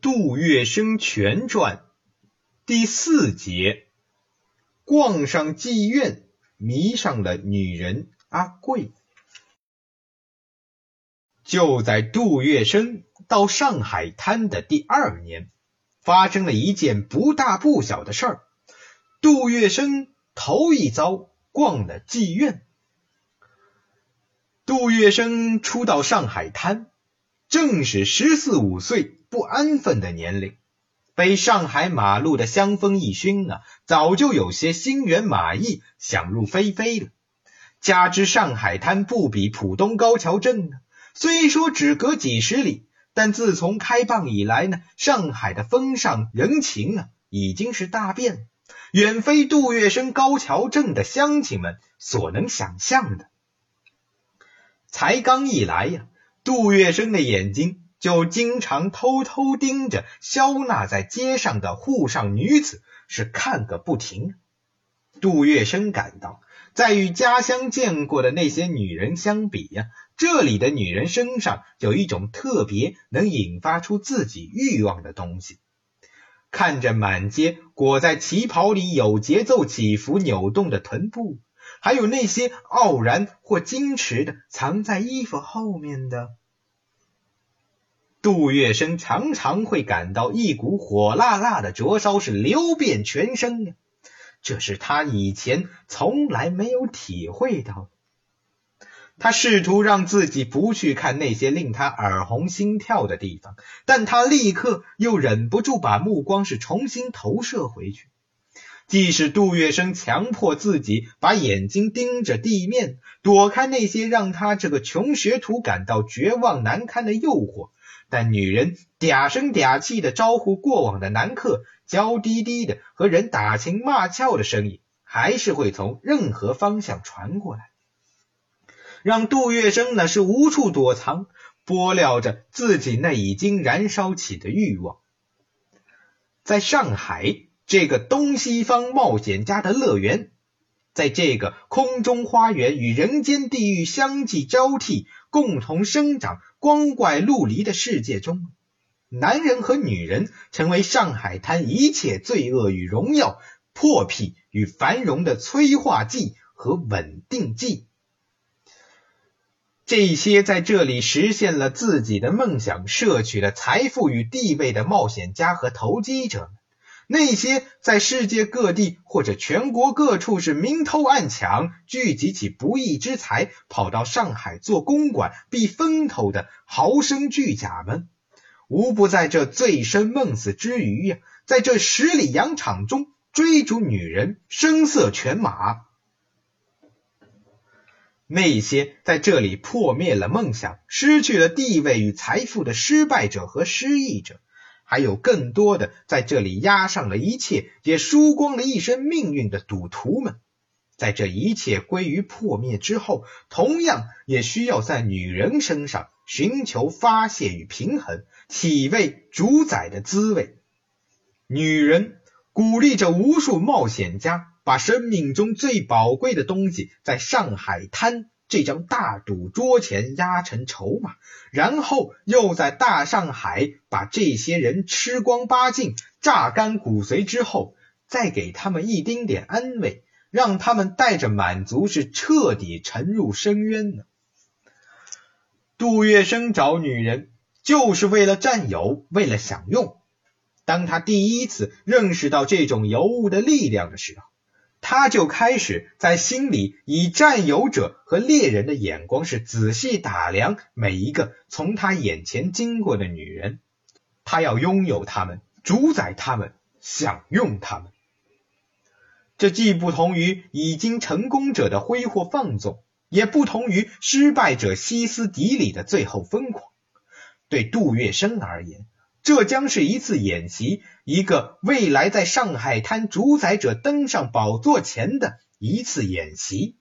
杜月笙全传第四节，逛上妓院，迷上了女人阿贵。就在杜月笙到上海滩的第二年，发生了一件不大不小的事儿。杜月笙头一遭逛了妓院。杜月笙初到上海滩。正是十四五岁不安分的年龄，被上海马路的香风一熏啊，早就有些心猿马意，想入非非了。加之上海滩不比浦东高桥镇呢，虽说只隔几十里，但自从开放以来呢，上海的风尚人情啊，已经是大变，远非杜月笙高桥镇的乡亲们所能想象的。才刚一来呀。杜月笙的眼睛就经常偷偷盯着肖纳在街上的沪上女子，是看个不停。杜月笙感到，在与家乡见过的那些女人相比呀，这里的女人身上有一种特别能引发出自己欲望的东西。看着满街裹在旗袍里有节奏起伏扭动的臀部，还有那些傲然或矜持的藏在衣服后面的。杜月笙常常会感到一股火辣辣的灼烧是流遍全身呀，这是他以前从来没有体会到。他试图让自己不去看那些令他耳红心跳的地方，但他立刻又忍不住把目光是重新投射回去。即使杜月笙强迫自己把眼睛盯着地面，躲开那些让他这个穷学徒感到绝望难堪的诱惑。但女人嗲声嗲气的招呼过往的男客，娇滴滴的和人打情骂俏的声音，还是会从任何方向传过来，让杜月笙呢是无处躲藏，拨料着自己那已经燃烧起的欲望。在上海这个东西方冒险家的乐园，在这个空中花园与人间地狱相继交替、共同生长。光怪陆离的世界中，男人和女人成为上海滩一切罪恶与荣耀、破癖与繁荣的催化剂和稳定剂。这些在这里实现了自己的梦想、摄取了财富与地位的冒险家和投机者们。那些在世界各地或者全国各处是明偷暗抢、聚集起不义之财，跑到上海做公馆避风头的豪绅巨贾们，无不在这醉生梦死之余呀，在这十里洋场中追逐女人、声色犬马。那些在这里破灭了梦想、失去了地位与财富的失败者和失意者。还有更多的在这里押上了一切，也输光了一生命运的赌徒们，在这一切归于破灭之后，同样也需要在女人身上寻求发泄与平衡、体味主宰的滋味。女人鼓励着无数冒险家，把生命中最宝贵的东西在上海滩。这张大赌桌前压成筹码，然后又在大上海把这些人吃光八净、榨干骨髓之后，再给他们一丁点安慰，让他们带着满足是彻底沉入深渊呢。杜月笙找女人就是为了占有，为了享用。当他第一次认识到这种尤物的力量的时候。他就开始在心里以占有者和猎人的眼光，是仔细打量每一个从他眼前经过的女人。他要拥有她们，主宰她们，享用她们。这既不同于已经成功者的挥霍放纵，也不同于失败者歇斯底里的最后疯狂。对杜月笙而言。这将是一次演习，一个未来在上海滩主宰者登上宝座前的一次演习。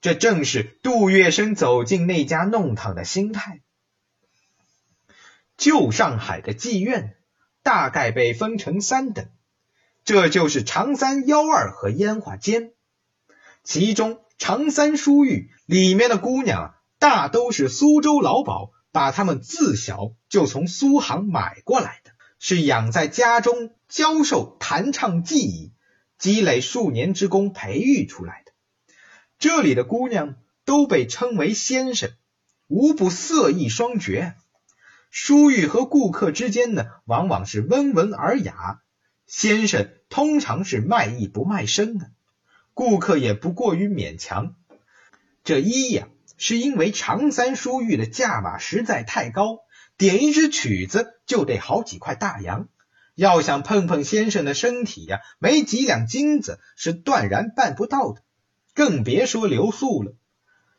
这正是杜月笙走进那家弄堂的心态。旧上海的妓院大概被分成三等，这就是长三、幺二和烟花间。其中长三书寓里面的姑娘大都是苏州老鸨。把他们自小就从苏杭买过来的，是养在家中教授弹唱技艺，积累数年之功培育出来的。这里的姑娘都被称为先生，无不色艺双绝。淑玉和顾客之间呢，往往是温文尔雅。先生通常是卖艺不卖身的，顾客也不过于勉强。这一呀，是因为长三书玉的价码实在太高，点一支曲子就得好几块大洋。要想碰碰先生的身体呀，没几两金子是断然办不到的，更别说留宿了。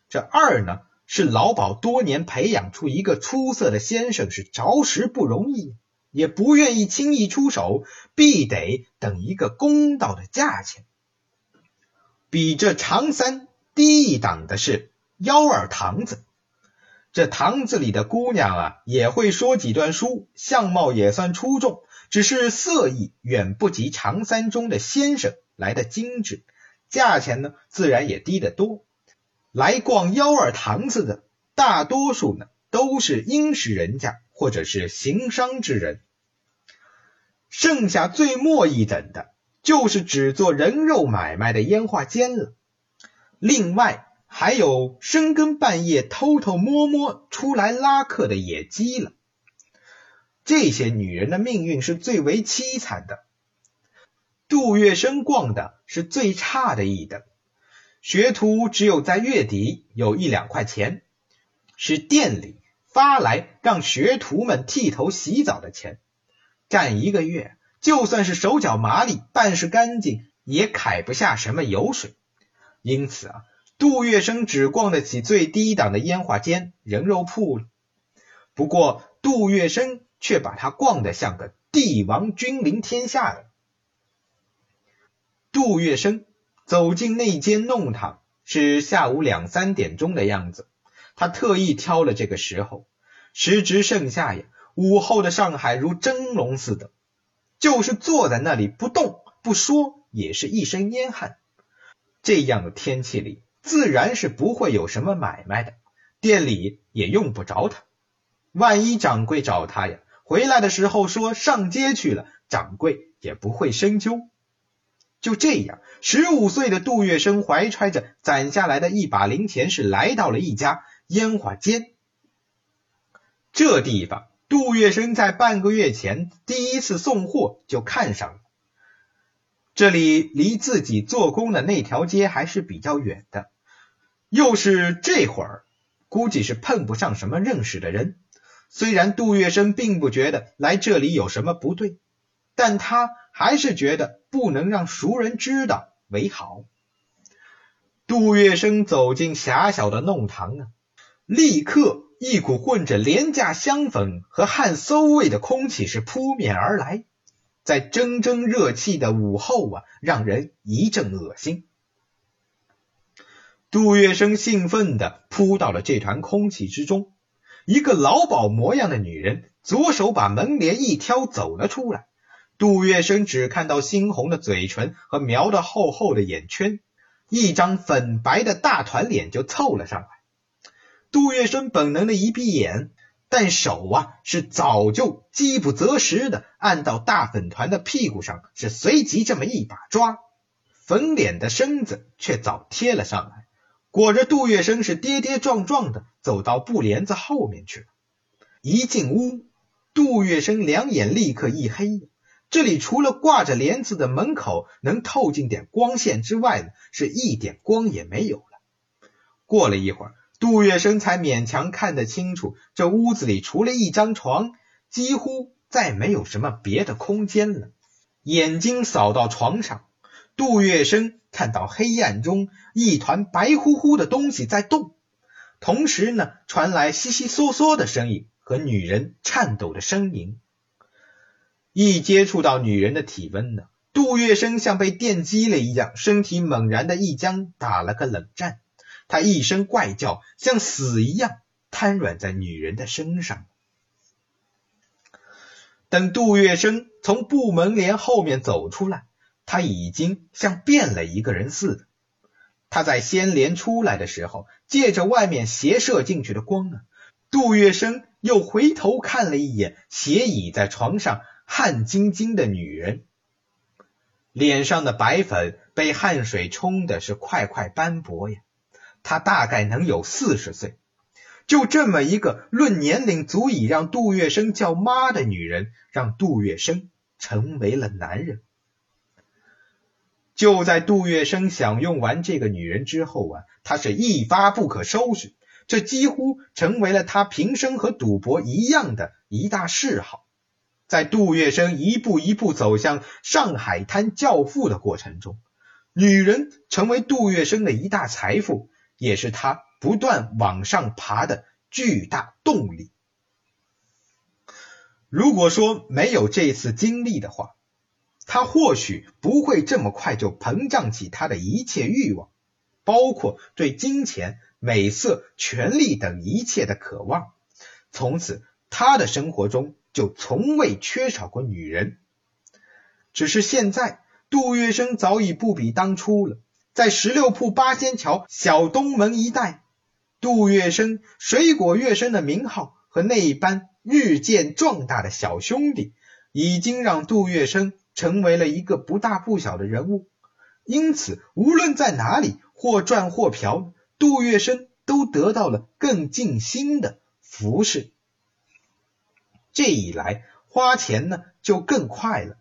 这二呢？是老鸨多年培养出一个出色的先生，是着实不容易，也不愿意轻易出手，必得等一个公道的价钱。比这长三低一档的是幺二堂子，这堂子里的姑娘啊，也会说几段书，相貌也算出众，只是色艺远不及长三中的先生来的精致，价钱呢，自然也低得多。来逛幺二堂子的大多数呢，都是殷实人家或者是行商之人，剩下最末一等的，就是只做人肉买卖的烟花奸了。另外还有深更半夜偷偷摸摸出来拉客的野鸡了。这些女人的命运是最为凄惨的。杜月笙逛的是最差的一等。学徒只有在月底有一两块钱，是店里发来让学徒们剃头洗澡的钱，干一个月，就算是手脚麻利，办事干净，也揩不下什么油水。因此啊，杜月笙只逛得起最低档的烟花间、人肉铺。不过，杜月笙却把他逛得像个帝王君临天下的。杜月笙。走进那间弄堂是下午两三点钟的样子，他特意挑了这个时候，时值盛夏呀，午后的上海如蒸笼似的，就是坐在那里不动不说，也是一身烟汗。这样的天气里，自然是不会有什么买卖的，店里也用不着他。万一掌柜找他呀，回来的时候说上街去了，掌柜也不会深究。就这样，十五岁的杜月笙怀揣着攒下来的一把零钱，是来到了一家烟花间。这地方，杜月笙在半个月前第一次送货就看上了。这里离自己做工的那条街还是比较远的，又是这会儿，估计是碰不上什么认识的人。虽然杜月笙并不觉得来这里有什么不对，但他。还是觉得不能让熟人知道为好。杜月笙走进狭小的弄堂啊，立刻一股混着廉价香粉和汗馊味的空气是扑面而来，在蒸蒸热气的午后啊，让人一阵恶心。杜月笙兴奋地扑到了这团空气之中，一个老鸨模样的女人左手把门帘一挑，走了出来。杜月笙只看到猩红的嘴唇和描的厚厚的眼圈，一张粉白的大团脸就凑了上来。杜月笙本能的一闭眼，但手啊是早就饥不择食的按到大粉团的屁股上，是随即这么一把抓，粉脸的身子却早贴了上来。裹着杜月笙是跌跌撞撞的走到布帘子后面去了。一进屋，杜月笙两眼立刻一黑。这里除了挂着帘子的门口能透进点光线之外呢，是一点光也没有了。过了一会儿，杜月笙才勉强看得清楚，这屋子里除了一张床，几乎再没有什么别的空间了。眼睛扫到床上，杜月笙看到黑暗中一团白乎乎的东西在动，同时呢，传来悉悉嗦嗦的声音和女人颤抖的声音。一接触到女人的体温呢，杜月笙像被电击了一样，身体猛然的一僵，打了个冷战。他一声怪叫，像死一样瘫软在女人的身上。等杜月笙从布门帘后面走出来，他已经像变了一个人似的。他在掀帘出来的时候，借着外面斜射进去的光啊，杜月笙又回头看了一眼斜倚在床上。汗津津的女人，脸上的白粉被汗水冲的是块块斑驳呀。她大概能有四十岁。就这么一个论年龄足以让杜月笙叫妈的女人，让杜月笙成为了男人。就在杜月笙享用完这个女人之后啊，他是一发不可收拾，这几乎成为了他平生和赌博一样的一大嗜好。在杜月笙一步一步走向上海滩教父的过程中，女人成为杜月笙的一大财富，也是他。不断往上爬的巨大动力。如果说没有这次经历的话，他或许不会这么快就膨胀起他的一切欲望，包括对金钱、美色、权力等一切的渴望。从此，他的生活中就从未缺少过女人。只是现在，杜月笙早已不比当初了，在十六铺八仙桥小东门一带。杜月笙、水果月笙的名号和那般日渐壮大的小兄弟，已经让杜月笙成为了一个不大不小的人物。因此，无论在哪里，或赚或嫖，杜月笙都得到了更尽心的服侍。这一来，花钱呢就更快了。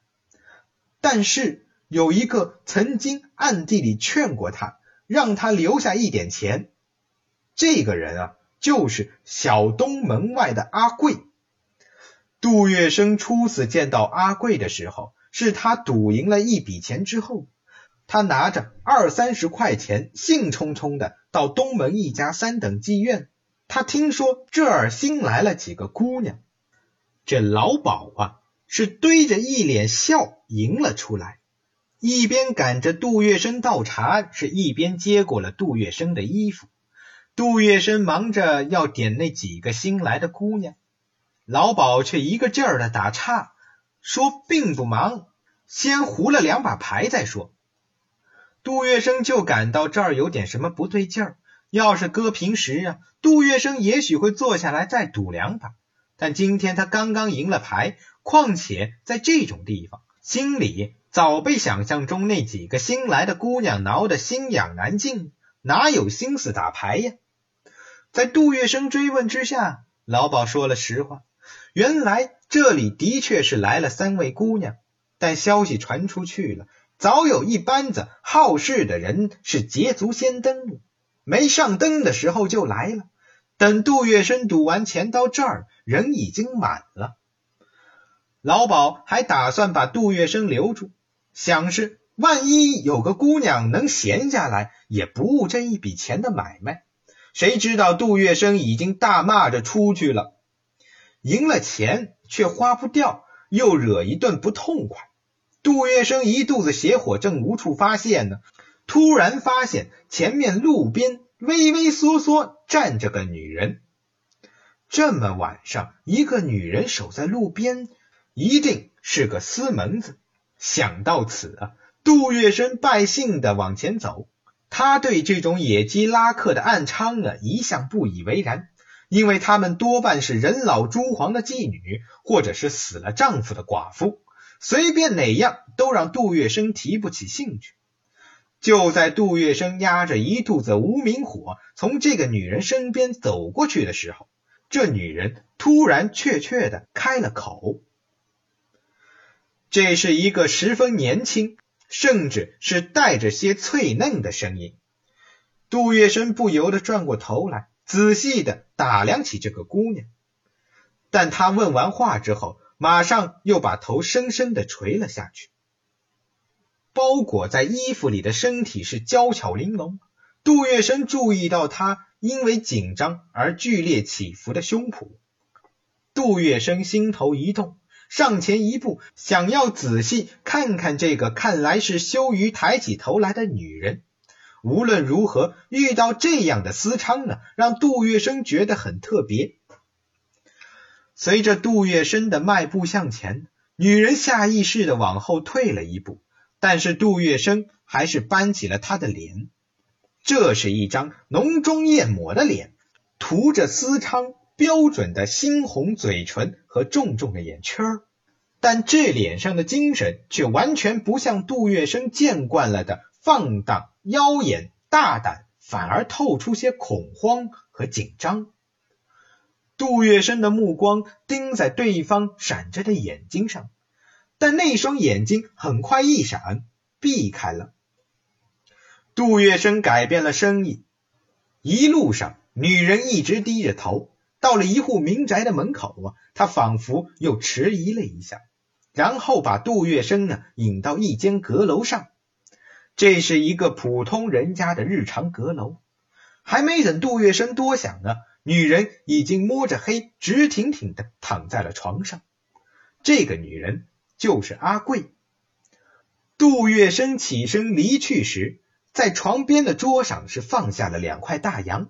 但是，有一个曾经暗地里劝过他，让他留下一点钱。这个人啊，就是小东门外的阿贵。杜月笙初次见到阿贵的时候，是他赌赢了一笔钱之后，他拿着二三十块钱，兴冲冲的到东门一家三等妓院。他听说这儿新来了几个姑娘，这老鸨啊，是堆着一脸笑迎了出来，一边赶着杜月笙倒茶，是一边接过了杜月笙的衣服。杜月笙忙着要点那几个新来的姑娘，老鸨却一个劲儿的打岔，说并不忙，先胡了两把牌再说。杜月笙就感到这儿有点什么不对劲儿。要是搁平时啊，杜月笙也许会坐下来再赌两把，但今天他刚刚赢了牌，况且在这种地方，心里早被想象中那几个新来的姑娘挠得心痒难禁，哪有心思打牌呀？在杜月笙追问之下，老鸨说了实话。原来这里的确是来了三位姑娘，但消息传出去了，早有一班子好事的人是捷足先登了，没上灯的时候就来了。等杜月笙赌完钱到这儿，人已经满了。老鸨还打算把杜月笙留住，想是万一有个姑娘能闲下来，也不误这一笔钱的买卖。谁知道杜月笙已经大骂着出去了，赢了钱却花不掉，又惹一顿不痛快。杜月笙一肚子邪火正无处发泄呢，突然发现前面路边畏畏缩缩站着个女人。这么晚上，一个女人守在路边，一定是个私门子。想到此啊，杜月笙败兴的往前走。他对这种野鸡拉客的暗娼啊一向不以为然，因为他们多半是人老珠黄的妓女，或者是死了丈夫的寡妇，随便哪样都让杜月笙提不起兴趣。就在杜月笙压着一肚子无名火从这个女人身边走过去的时候，这女人突然确确的开了口。这是一个十分年轻。甚至是带着些脆嫩的声音，杜月笙不由得转过头来，仔细的打量起这个姑娘。但他问完话之后，马上又把头深深的垂了下去。包裹在衣服里的身体是娇巧玲珑，杜月笙注意到她因为紧张而剧烈起伏的胸脯。杜月笙心头一动。上前一步，想要仔细看看这个看来是羞于抬起头来的女人。无论如何，遇到这样的私娼呢，让杜月笙觉得很特别。随着杜月笙的迈步向前，女人下意识的往后退了一步，但是杜月笙还是扳起了她的脸。这是一张浓妆艳抹的脸，涂着私娼。标准的猩红嘴唇和重重的眼圈儿，但这脸上的精神却完全不像杜月笙见惯了的放荡、妖艳、大胆，反而透出些恐慌和紧张。杜月笙的目光盯在对方闪着的眼睛上，但那双眼睛很快一闪，避开了。杜月笙改变了声音，一路上女人一直低着头。到了一户民宅的门口啊，他仿佛又迟疑了一下，然后把杜月笙呢引到一间阁楼上。这是一个普通人家的日常阁楼。还没等杜月笙多想呢，女人已经摸着黑，直挺挺的躺在了床上。这个女人就是阿贵。杜月笙起身离去时，在床边的桌上是放下了两块大洋。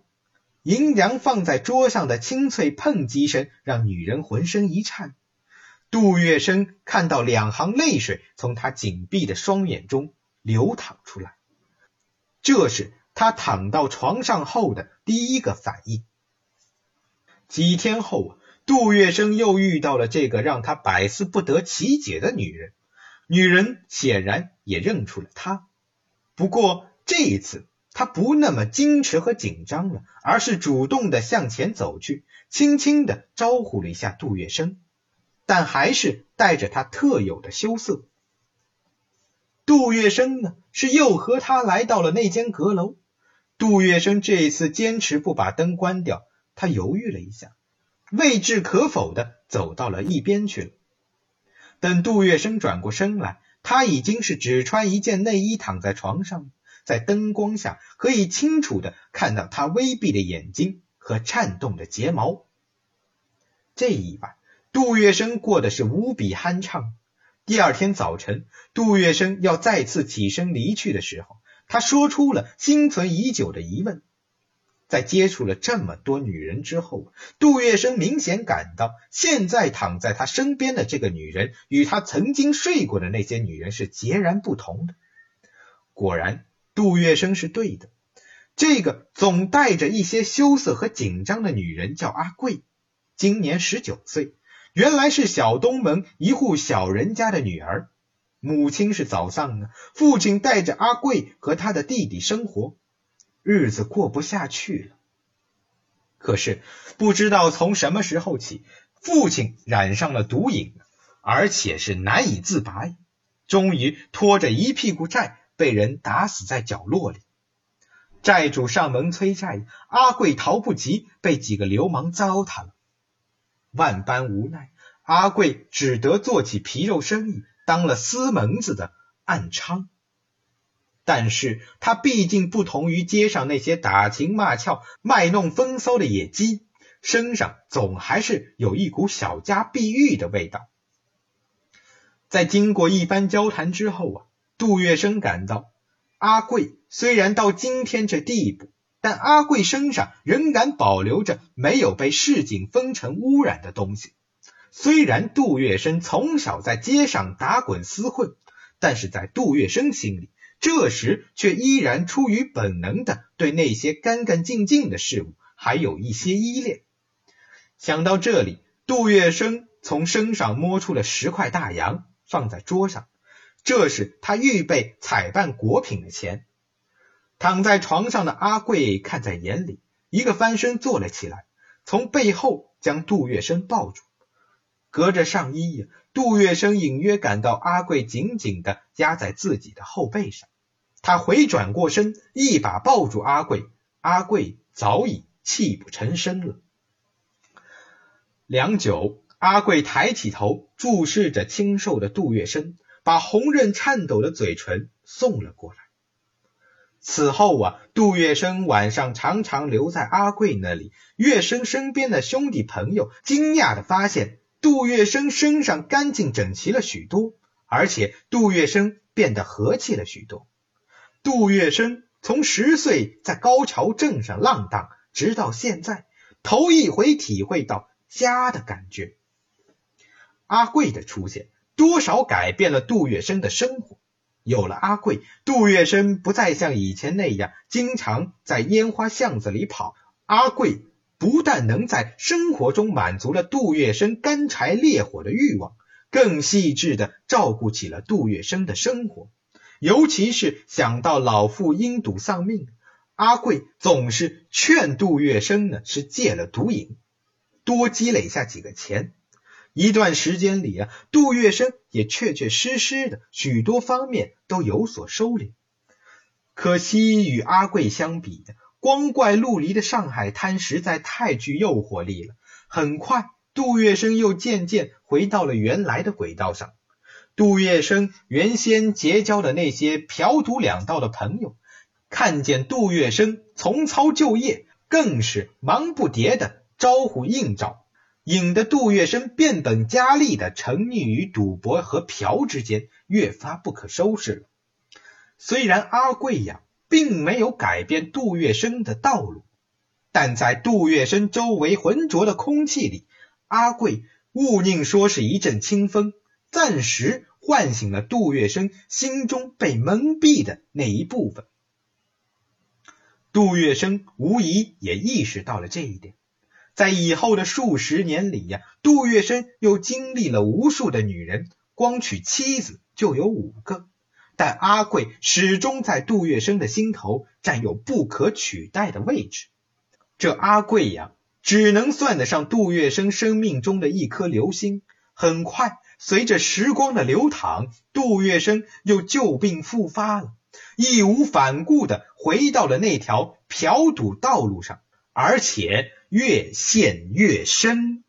银两放在桌上的清脆碰击声，让女人浑身一颤。杜月笙看到两行泪水从他紧闭的双眼中流淌出来，这是他躺到床上后的第一个反应。几天后，杜月笙又遇到了这个让他百思不得其解的女人，女人显然也认出了他，不过这一次。他不那么矜持和紧张了，而是主动的向前走去，轻轻的招呼了一下杜月笙，但还是带着他特有的羞涩。杜月笙呢，是又和他来到了那间阁楼。杜月笙这一次坚持不把灯关掉，他犹豫了一下，未置可否的走到了一边去了。等杜月笙转过身来，他已经是只穿一件内衣躺在床上。在灯光下，可以清楚的看到他微闭的眼睛和颤动的睫毛。这一晚，杜月笙过的是无比酣畅。第二天早晨，杜月笙要再次起身离去的时候，他说出了心存已久的疑问。在接触了这么多女人之后，杜月笙明显感到，现在躺在他身边的这个女人，与他曾经睡过的那些女人是截然不同的。果然。杜月笙是对的，这个总带着一些羞涩和紧张的女人叫阿贵，今年十九岁，原来是小东门一户小人家的女儿，母亲是早丧了，父亲带着阿贵和他的弟弟生活，日子过不下去了。可是不知道从什么时候起，父亲染上了毒瘾，而且是难以自拔，终于拖着一屁股债。被人打死在角落里，债主上门催债，阿贵逃不及，被几个流氓糟蹋了。万般无奈，阿贵只得做起皮肉生意，当了私门子的暗娼。但是他毕竟不同于街上那些打情骂俏、卖弄风骚的野鸡，身上总还是有一股小家碧玉的味道。在经过一番交谈之后啊。杜月笙感到，阿贵虽然到今天这地步，但阿贵身上仍然保留着没有被市井风尘污染的东西。虽然杜月笙从小在街上打滚厮混，但是在杜月笙心里，这时却依然出于本能的对那些干干净净的事物还有一些依恋。想到这里，杜月笙从身上摸出了十块大洋，放在桌上。这是他预备采办果品的钱。躺在床上的阿贵看在眼里，一个翻身坐了起来，从背后将杜月笙抱住。隔着上衣，杜月笙隐约感到阿贵紧紧的压在自己的后背上。他回转过身，一把抱住阿贵。阿贵早已泣不成声了。良久，阿贵抬起头，注视着清瘦的杜月笙。把红润颤抖的嘴唇送了过来。此后啊，杜月笙晚上常常留在阿贵那里。月笙身边的兄弟朋友惊讶的发现，杜月笙身上干净整齐了许多，而且杜月笙变得和气了许多。杜月笙从十岁在高桥镇上浪荡，直到现在，头一回体会到家的感觉。阿贵的出现。多少改变了杜月笙的生活。有了阿贵，杜月笙不再像以前那样经常在烟花巷子里跑。阿贵不但能在生活中满足了杜月笙干柴烈火的欲望，更细致的照顾起了杜月笙的生活。尤其是想到老父因赌丧命，阿贵总是劝杜月笙呢是戒了毒瘾，多积累下几个钱。一段时间里啊，杜月笙也确确实实的许多方面都有所收敛。可惜与阿贵相比，光怪陆离的上海滩实在太具诱惑力了。很快，杜月笙又渐渐回到了原来的轨道上。杜月笙原先结交的那些嫖赌两道的朋友，看见杜月笙从操就业，更是忙不迭的招呼应招。引得杜月笙变本加厉的沉溺于赌博和嫖之间，越发不可收拾了。虽然阿贵呀并没有改变杜月笙的道路，但在杜月笙周围浑浊的空气里，阿贵勿宁说是一阵清风，暂时唤醒了杜月笙心中被蒙蔽的那一部分。杜月笙无疑也意识到了这一点。在以后的数十年里呀，杜月笙又经历了无数的女人，光娶妻子就有五个，但阿贵始终在杜月笙的心头占有不可取代的位置。这阿贵呀，只能算得上杜月笙生命中的一颗流星。很快，随着时光的流淌，杜月笙又旧病复发了，义无反顾的回到了那条嫖赌道路上。而且越陷越深。